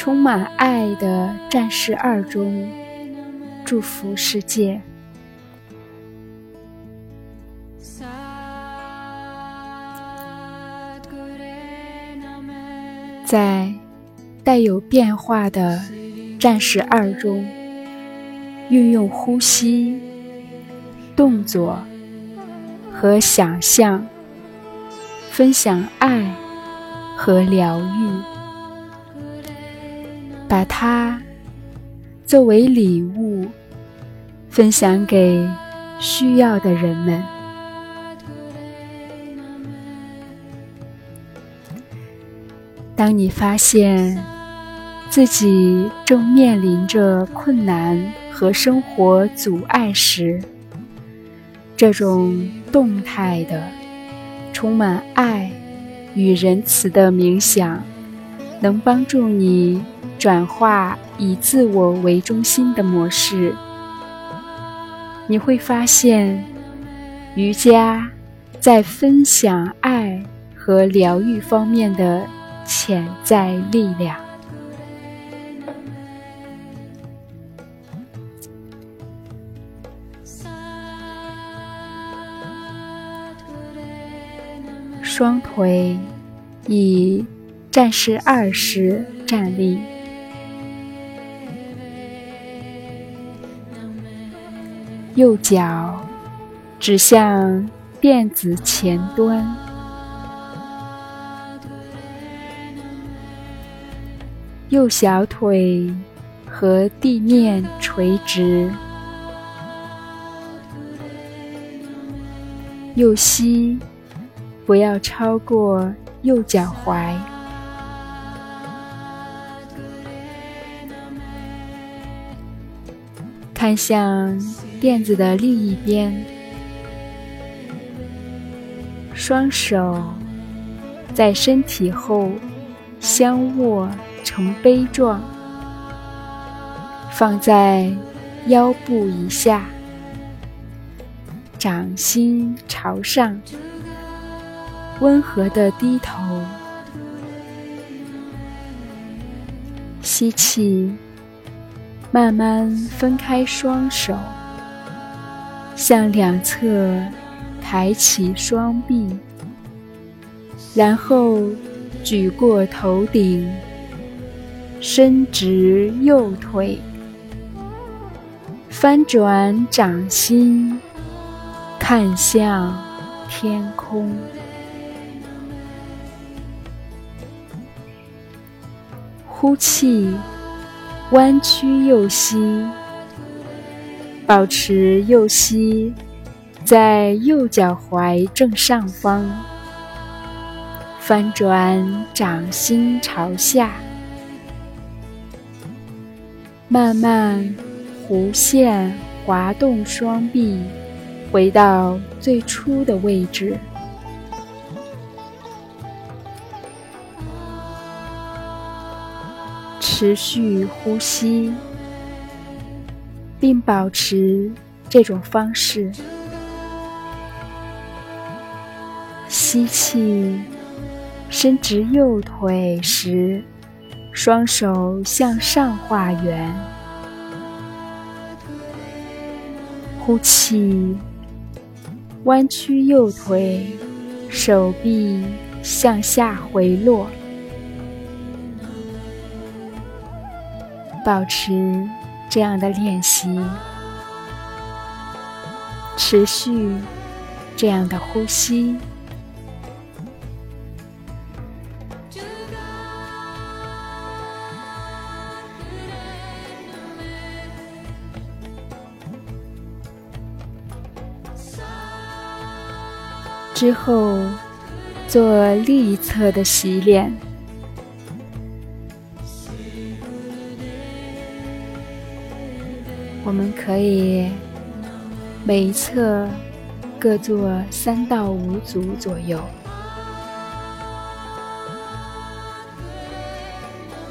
充满爱的战士二中祝福世界。在带有变化的战士二中，运用呼吸、动作和想象，分享爱和疗愈，把它作为礼物分享给需要的人们。当你发现自己正面临着困难和生活阻碍时，这种动态的、充满爱与仁慈的冥想，能帮助你转化以自我为中心的模式。你会发现，瑜伽在分享爱和疗愈方面的。潜在力量。双腿以战士二式站立，右脚指向垫子前端。右小腿和地面垂直，右膝不要超过右脚踝，看向垫子的另一边，双手在身体后相握。成杯状，放在腰部以下，掌心朝上，温和的低头，吸气，慢慢分开双手，向两侧抬起双臂，然后举过头顶。伸直右腿，翻转掌心，看向天空。呼气，弯曲右膝，保持右膝在右脚踝正上方，翻转掌心朝下。慢慢弧线滑动双臂，回到最初的位置。持续呼吸，并保持这种方式。吸气，伸直右腿时。双手向上画圆，呼气，弯曲右腿，手臂向下回落，保持这样的练习，持续这样的呼吸。之后，做另一侧的洗脸。我们可以每一侧各做三到五组左右，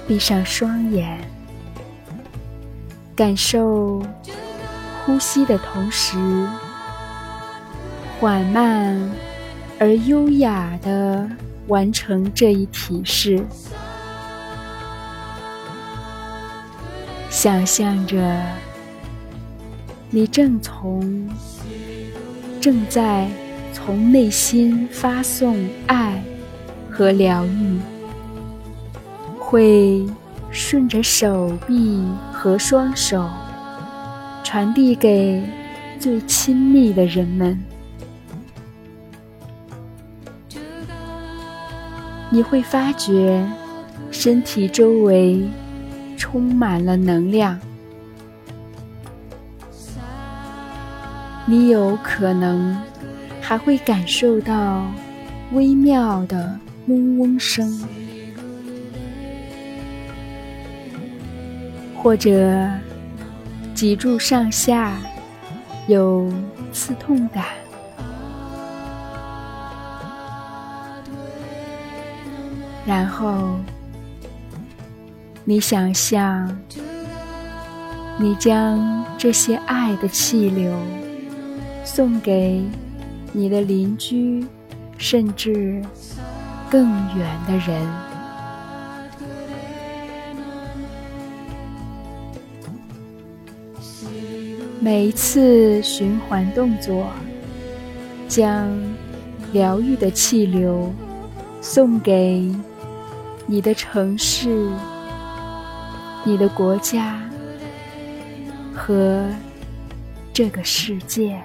闭上双眼，感受呼吸的同时，缓慢。而优雅的完成这一体式，想象着你正从正在从内心发送爱和疗愈，会顺着手臂和双手传递给最亲密的人们。你会发觉身体周围充满了能量，你有可能还会感受到微妙的嗡嗡声，或者脊柱上下有刺痛感。然后，你想象，你将这些爱的气流送给你的邻居，甚至更远的人。每一次循环动作，将疗愈的气流送给。你的城市、你的国家和这个世界。